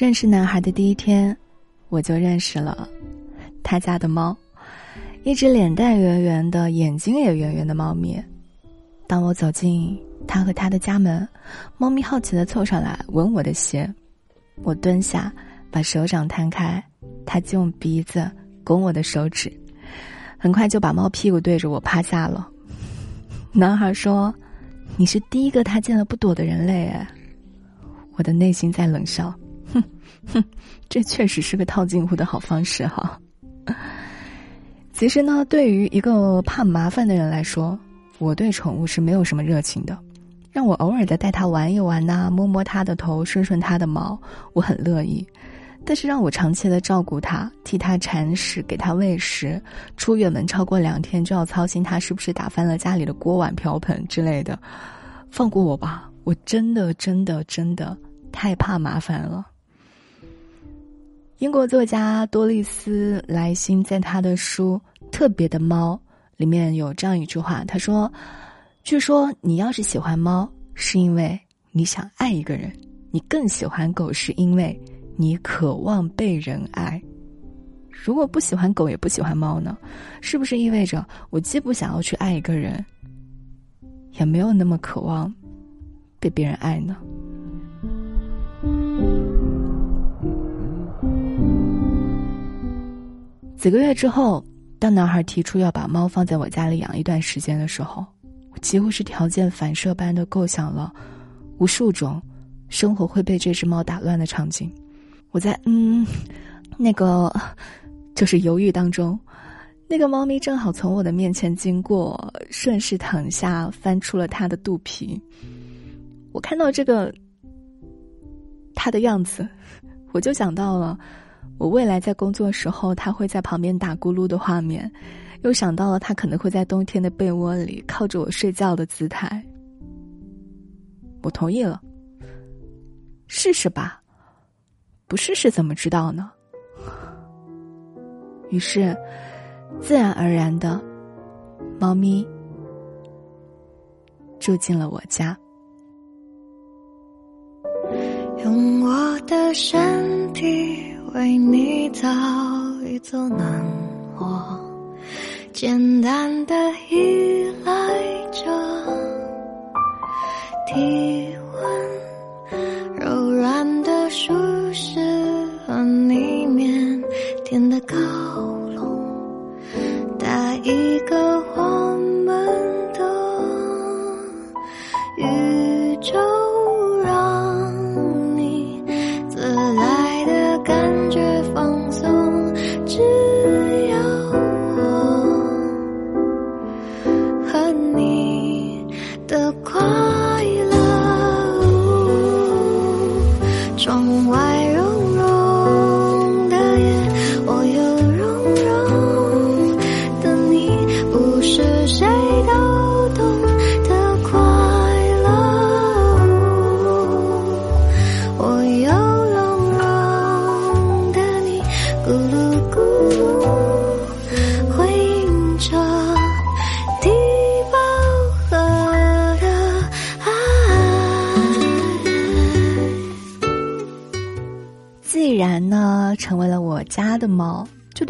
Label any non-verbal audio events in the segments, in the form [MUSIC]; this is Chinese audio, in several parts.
认识男孩的第一天，我就认识了他家的猫，一只脸蛋圆圆的、眼睛也圆圆的猫咪。当我走进他和他的家门，猫咪好奇的凑上来闻我的鞋。我蹲下，把手掌摊开，它就用鼻子拱我的手指，很快就把猫屁股对着我趴下了。[LAUGHS] 男孩说：“你是第一个他见了不躲的人类。”我的内心在冷笑，哼，[LAUGHS] 这确实是个套近乎的好方式哈。其实呢，对于一个怕麻烦的人来说，我对宠物是没有什么热情的。让我偶尔的带它玩一玩呐，摸摸它的头，顺顺它的毛，我很乐意。但是让我长期的照顾它，替它铲屎，给它喂食，出远门超过两天就要操心它是不是打翻了家里的锅碗瓢盆之类的，放过我吧！我真的真的真的太怕麻烦了。英国作家多丽丝莱辛在他的书《特别的猫》里面有这样一句话，他说。据说你要是喜欢猫，是因为你想爱一个人；你更喜欢狗，是因为你渴望被人爱。如果不喜欢狗，也不喜欢猫呢？是不是意味着我既不想要去爱一个人，也没有那么渴望被别人爱呢？几个月之后，当男孩提出要把猫放在我家里养一段时间的时候。我几乎是条件反射般的构想了无数种生活会被这只猫打乱的场景。我在嗯，那个就是犹豫当中，那个猫咪正好从我的面前经过，顺势躺下，翻出了它的肚皮。我看到这个它的样子，我就想到了我未来在工作时候，它会在旁边打咕噜的画面。又想到了他可能会在冬天的被窝里靠着我睡觉的姿态，我同意了。试试吧，不试试怎么知道呢？于是，自然而然的，猫咪住进了我家。用我的身体为你造一座难我。简单的依赖着，体温柔软的舒适和里面甜的高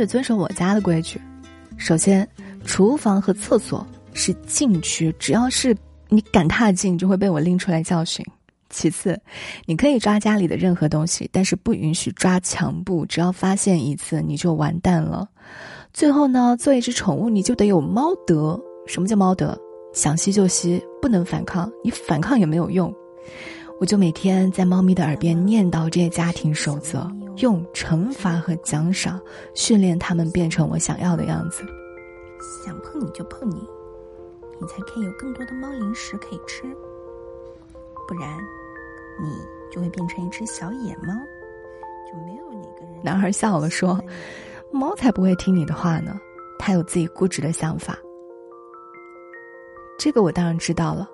得遵守我家的规矩。首先，厨房和厕所是禁区，只要是你敢踏进，就会被我拎出来教训。其次，你可以抓家里的任何东西，但是不允许抓墙布，只要发现一次，你就完蛋了。最后呢，做一只宠物，你就得有猫德。什么叫猫德？想吸就吸，不能反抗，你反抗也没有用。我就每天在猫咪的耳边念叨这些家庭守则。用惩罚和奖赏训练他们变成我想要的样子。想碰你就碰你，你才可以有更多的猫零食可以吃。不然，你就会变成一只小野猫，就没有哪个人。男孩笑了说：“猫才不会听你的话呢，它有自己固执的想法。”这个我当然知道了。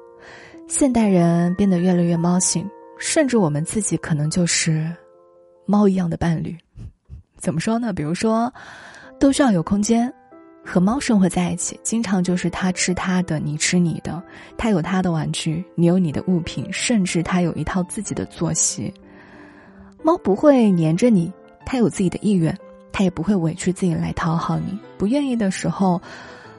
现代人变得越来越猫性，甚至我们自己可能就是。猫一样的伴侣，怎么说呢？比如说，都需要有空间，和猫生活在一起，经常就是它吃它的，你吃你的，它有它的玩具，你有你的物品，甚至它有一套自己的作息。猫不会黏着你，它有自己的意愿，它也不会委屈自己来讨好你。不愿意的时候，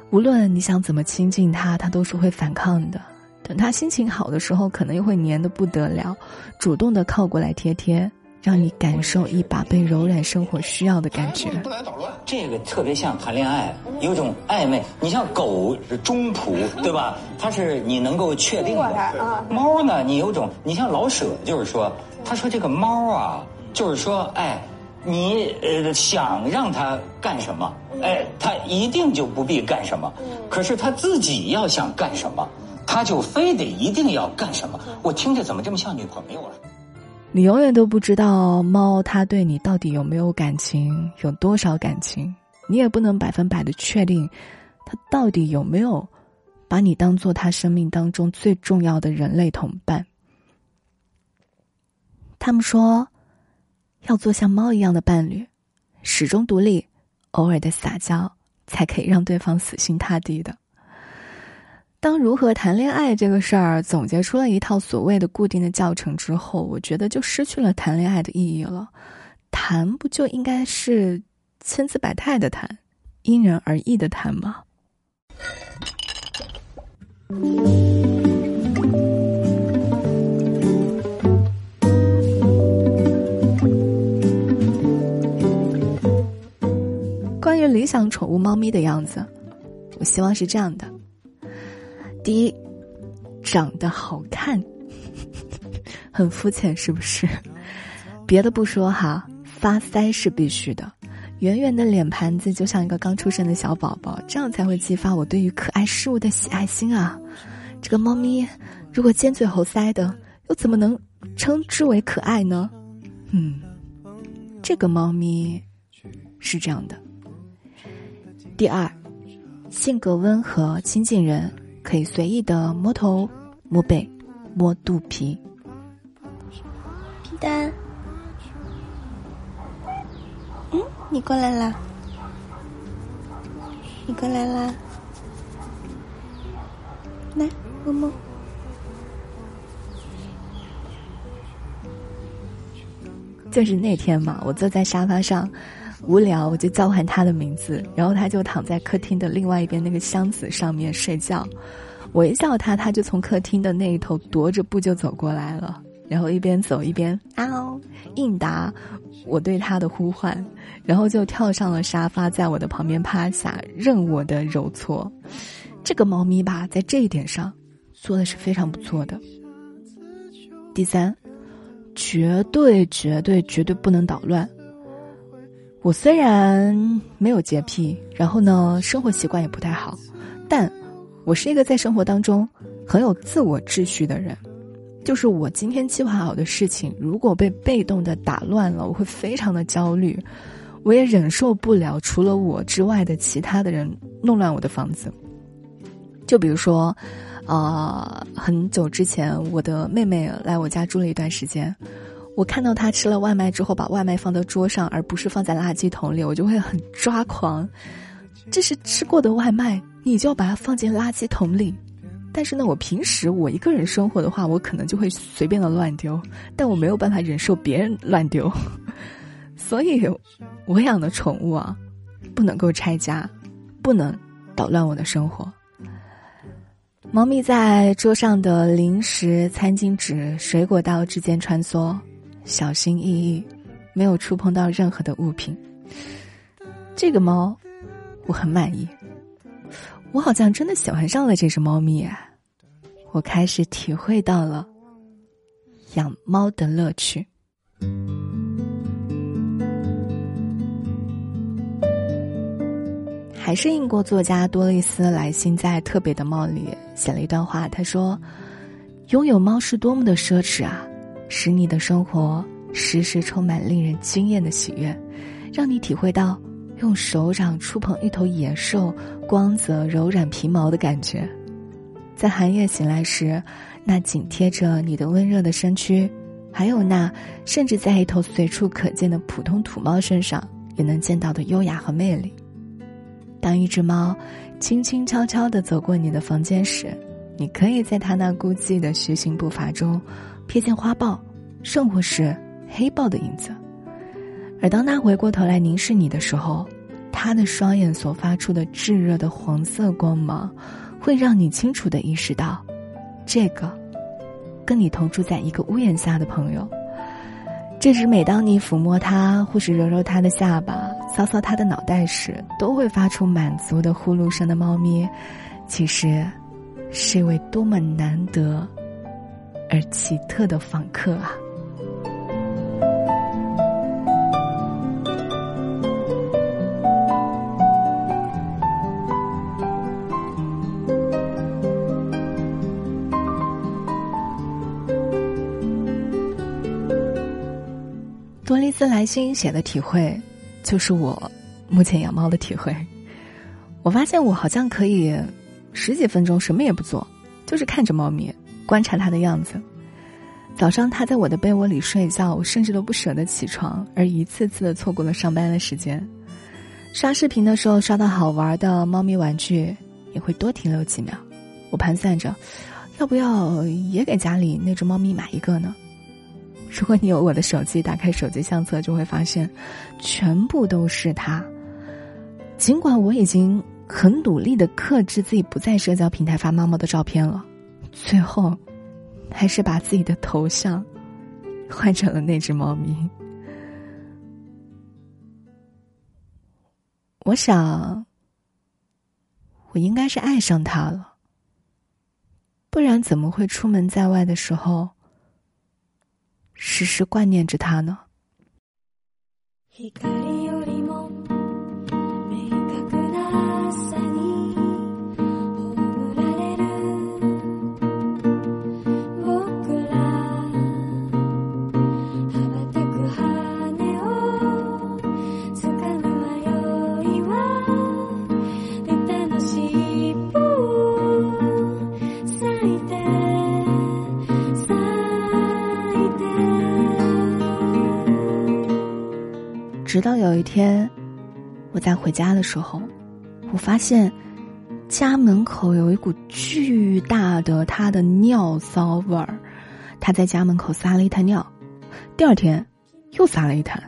无论你想怎么亲近它，它都是会反抗的。等它心情好的时候，可能又会黏得不得了，主动的靠过来贴贴。让你感受一把被柔软生活需要的感觉。不来捣乱，这个特别像谈恋爱，有种暧昧。你像狗是中仆，对吧？它是你能够确定的。猫呢，你有种，你像老舍，就是说，他说这个猫啊，就是说，哎，你呃想让它干什么，哎，它一定就不必干什么。可是它自己要想干什么，它就非得一定要干什么。我听着怎么这么像女朋友啊？你永远都不知道猫它对你到底有没有感情，有多少感情，你也不能百分百的确定，它到底有没有把你当做它生命当中最重要的人类同伴。他们说，要做像猫一样的伴侣，始终独立，偶尔的撒娇，才可以让对方死心塌地的。当如何谈恋爱这个事儿总结出了一套所谓的固定的教程之后，我觉得就失去了谈恋爱的意义了。谈不就应该是千姿百态的谈，因人而异的谈吗？关于理想宠物猫咪的样子，我希望是这样的。第一，长得好看，很肤浅是不是？别的不说哈，发腮是必须的，圆圆的脸盘子就像一个刚出生的小宝宝，这样才会激发我对于可爱事物的喜爱心啊！这个猫咪如果尖嘴猴腮的，又怎么能称之为可爱呢？嗯，这个猫咪是这样的。第二，性格温和，亲近人。可以随意的摸头、摸背、摸肚皮。皮蛋，嗯，你过来啦，你过来啦，来摸摸。就是那天嘛，我坐在沙发上。无聊，我就叫唤他的名字，然后他就躺在客厅的另外一边那个箱子上面睡觉。我一叫他，他就从客厅的那一头踱着步就走过来了，然后一边走一边嗷应答我对他的呼唤，然后就跳上了沙发，在我的旁边趴下，任我的揉搓。这个猫咪吧，在这一点上做的是非常不错的。第三，绝对绝对绝对不能捣乱。我虽然没有洁癖，然后呢，生活习惯也不太好，但我是一个在生活当中很有自我秩序的人。就是我今天计划好的事情，如果被被动的打乱了，我会非常的焦虑。我也忍受不了除了我之外的其他的人弄乱我的房子。就比如说，啊，很久之前，我的妹妹来我家住了一段时间。我看到他吃了外卖之后，把外卖放到桌上，而不是放在垃圾桶里，我就会很抓狂。这是吃过的外卖，你就要把它放进垃圾桶里。但是呢，我平时我一个人生活的话，我可能就会随便的乱丢，但我没有办法忍受别人乱丢，所以，我养的宠物啊，不能够拆家，不能捣乱我的生活。猫咪在桌上的零食、餐巾纸、水果刀之间穿梭。小心翼翼，没有触碰到任何的物品。这个猫，我很满意。我好像真的喜欢上了这只猫咪啊！我开始体会到了养猫的乐趣。还是英国作家多丽丝莱辛在《特别的猫》里写了一段话，他说：“拥有猫是多么的奢侈啊！”使你的生活时时充满令人惊艳的喜悦，让你体会到用手掌触碰一头野兽光泽柔软皮毛的感觉，在寒夜醒来时，那紧贴着你的温热的身躯，还有那甚至在一头随处可见的普通土猫身上也能见到的优雅和魅力。当一只猫轻轻悄悄地走过你的房间时，你可以在它那孤寂的徐行步伐中。瞥见花豹，甚或是黑豹的影子。而当他回过头来凝视你的时候，他的双眼所发出的炙热的黄色光芒，会让你清楚的意识到，这个跟你同住在一个屋檐下的朋友。这只每当你抚摸它，或是揉揉它的下巴、搔搔它的脑袋时，都会发出满足的呼噜声的猫咪，其实是一位多么难得而奇特的访客啊！多丽丝来信写的体会，就是我目前养猫的体会。我发现我好像可以十几分钟什么也不做，就是看着猫咪，观察它的样子。早上它在我的被窝里睡觉，我甚至都不舍得起床，而一次次的错过了上班的时间。刷视频的时候刷到好玩的猫咪玩具，也会多停留几秒。我盘算着，要不要也给家里那只猫咪买一个呢？如果你有我的手机，打开手机相册，就会发现，全部都是他。尽管我已经很努力的克制自己不在社交平台发猫猫的照片了，最后，还是把自己的头像换成了那只猫咪。我想，我应该是爱上它了，不然怎么会出门在外的时候？时时挂念着他呢。直到有一天，我在回家的时候，我发现家门口有一股巨大的他的尿骚味儿。他在家门口撒了一滩尿，第二天又撒了一滩，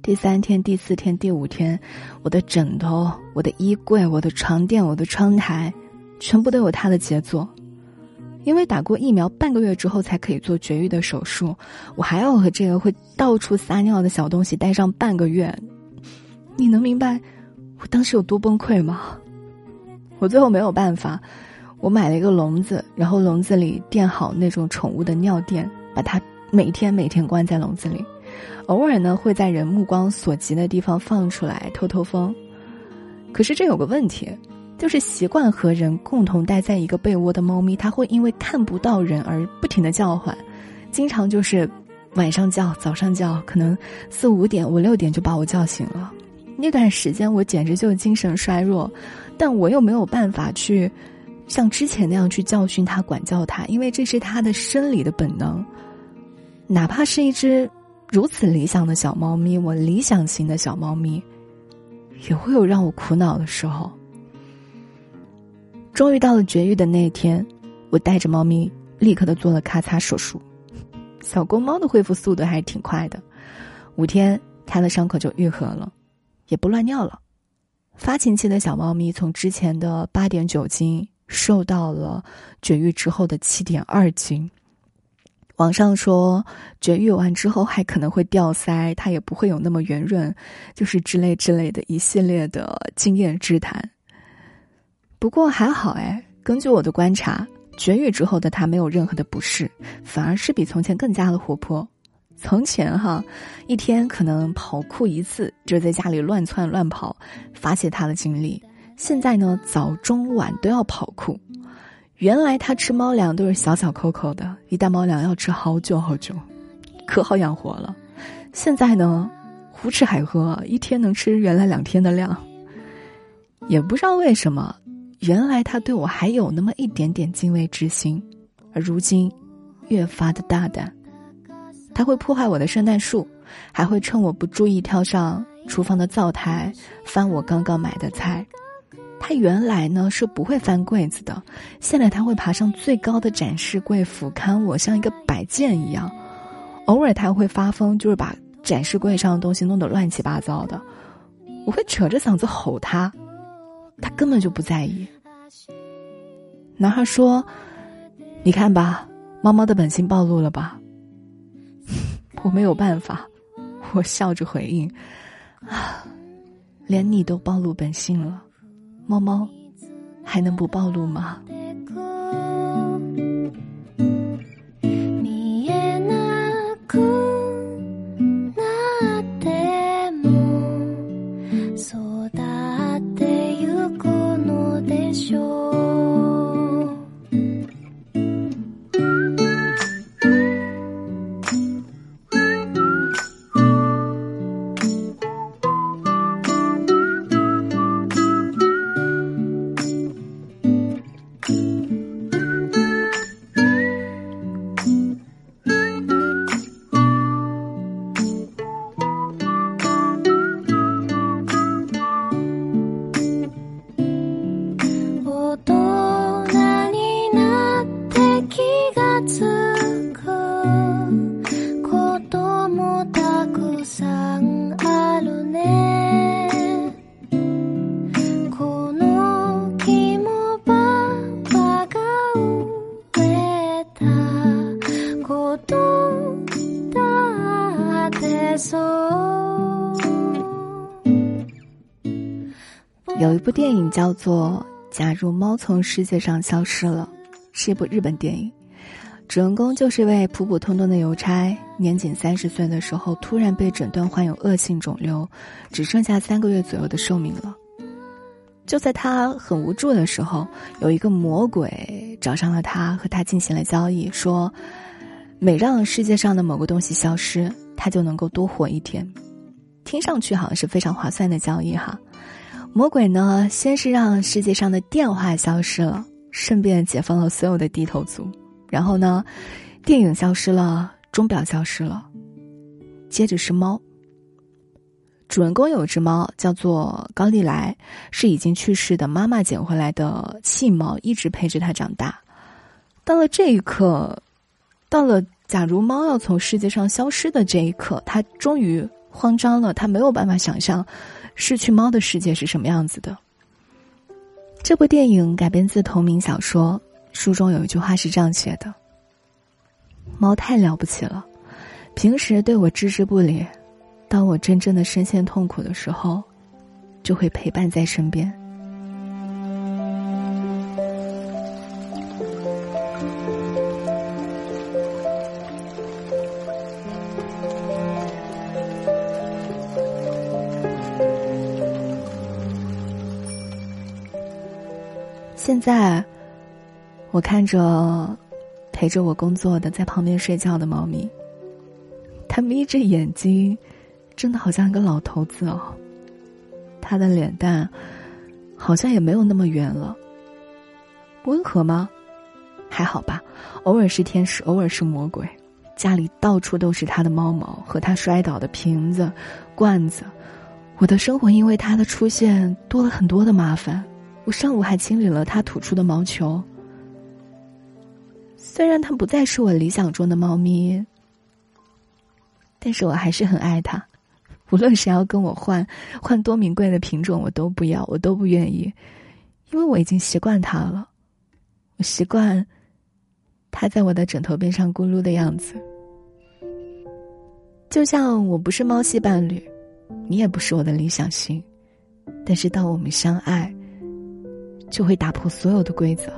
第三天、第四天、第五天，我的枕头、我的衣柜、我的床垫、我的窗台，全部都有他的杰作。因为打过疫苗，半个月之后才可以做绝育的手术，我还要和这个会到处撒尿的小东西待上半个月，你能明白我当时有多崩溃吗？我最后没有办法，我买了一个笼子，然后笼子里垫好那种宠物的尿垫，把它每天每天关在笼子里，偶尔呢会在人目光所及的地方放出来透透风。可是这有个问题。就是习惯和人共同待在一个被窝的猫咪，它会因为看不到人而不停的叫唤，经常就是晚上叫、早上叫，可能四五点、五六点就把我叫醒了。那段时间我简直就精神衰弱，但我又没有办法去像之前那样去教训它、管教它，因为这是它的生理的本能。哪怕是一只如此理想的小猫咪，我理想型的小猫咪，也会有让我苦恼的时候。终于到了绝育的那一天，我带着猫咪立刻的做了咔嚓手术。小公猫的恢复速度还是挺快的，五天它的伤口就愈合了，也不乱尿了。发情期的小猫咪从之前的八点九斤瘦到了绝育之后的七点二斤。网上说绝育完之后还可能会掉腮，它也不会有那么圆润，就是之类之类的一系列的经验之谈。不过还好哎，根据我的观察，绝育之后的他没有任何的不适，反而是比从前更加的活泼。从前哈，一天可能跑酷一次，就在家里乱窜乱跑，发泄他的精力。现在呢，早中晚都要跑酷。原来他吃猫粮都是小小口口的，一袋猫粮要吃好久好久，可好养活了。现在呢，胡吃海喝，一天能吃原来两天的量。也不知道为什么。原来他对我还有那么一点点敬畏之心，而如今越发的大胆。他会破坏我的圣诞树，还会趁我不注意跳上厨房的灶台翻我刚刚买的菜。他原来呢是不会翻柜子的，现在他会爬上最高的展示柜俯瞰我，像一个摆件一样。偶尔他会发疯，就是把展示柜上的东西弄得乱七八糟的，我会扯着嗓子吼他，他根本就不在意。男孩说：“你看吧，猫猫的本性暴露了吧？” [LAUGHS] 我没有办法，我笑着回应：“啊，连你都暴露本性了，猫猫还能不暴露吗？”部电影叫做《假如猫从世界上消失了》，是一部日本电影。主人公就是一位普普通通的邮差，年仅三十岁的时候，突然被诊断患有恶性肿瘤，只剩下三个月左右的寿命了。就在他很无助的时候，有一个魔鬼找上了他，和他进行了交易，说每让世界上的某个东西消失，他就能够多活一天。听上去好像是非常划算的交易哈。魔鬼呢，先是让世界上的电话消失了，顺便解放了所有的低头族。然后呢，电影消失了，钟表消失了，接着是猫。主人公有只猫叫做高丽来，是已经去世的妈妈捡回来的弃猫，一直陪着他长大。到了这一刻，到了假如猫要从世界上消失的这一刻，他终于慌张了，他没有办法想象。失去猫的世界是什么样子的？这部电影改编自同名小说，书中有一句话是这样写的：“猫太了不起了，平时对我置之不理，当我真正的深陷痛苦的时候，就会陪伴在身边。”在，我看着陪着我工作的在旁边睡觉的猫咪，它眯着眼睛，真的好像一个老头子哦。它的脸蛋好像也没有那么圆了。温和吗？还好吧，偶尔是天使，偶尔是魔鬼。家里到处都是它的猫毛和它摔倒的瓶子、罐子。我的生活因为它的出现多了很多的麻烦。我上午还清理了它吐出的毛球。虽然它不再是我理想中的猫咪，但是我还是很爱它。无论谁要跟我换，换多名贵的品种，我都不要，我都不愿意，因为我已经习惯它了。我习惯它在我的枕头边上咕噜的样子，就像我不是猫系伴侣，你也不是我的理想型，但是当我们相爱。就会打破所有的规则。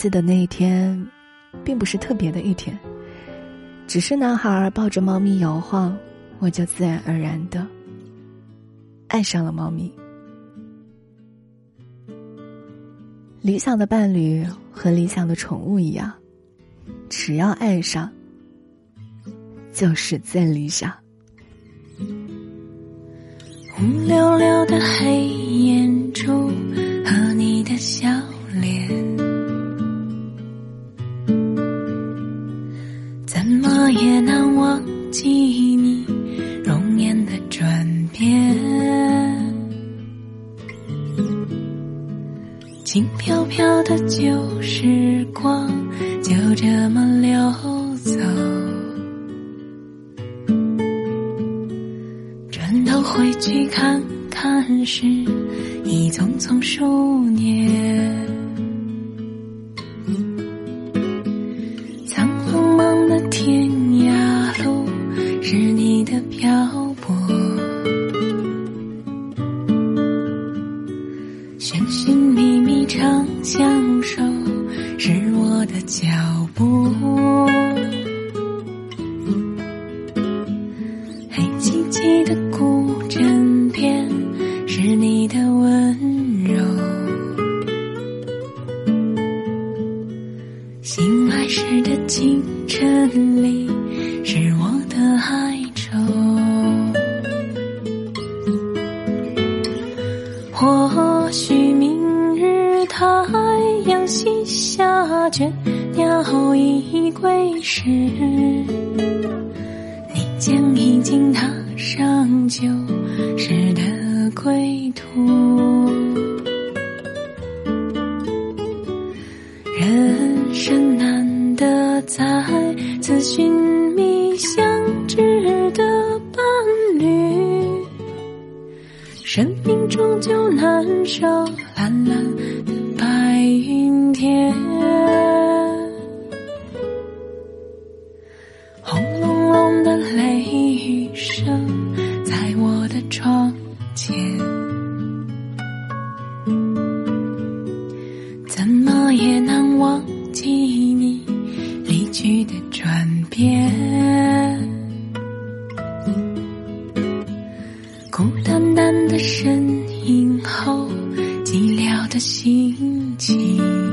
记得那一天，并不是特别的一天，只是男孩抱着猫咪摇晃，我就自然而然的爱上了猫咪。理想的伴侣和理想的宠物一样，只要爱上，就是最理想。红溜溜的黑眼珠。记忆你容颜的转变。轻飘飘的旧时光就这么溜走。转头回去看看时已匆匆数年。飘。归途人生难得再次寻觅相知的伴侣生命终究难舍蓝蓝后寂寥的心情。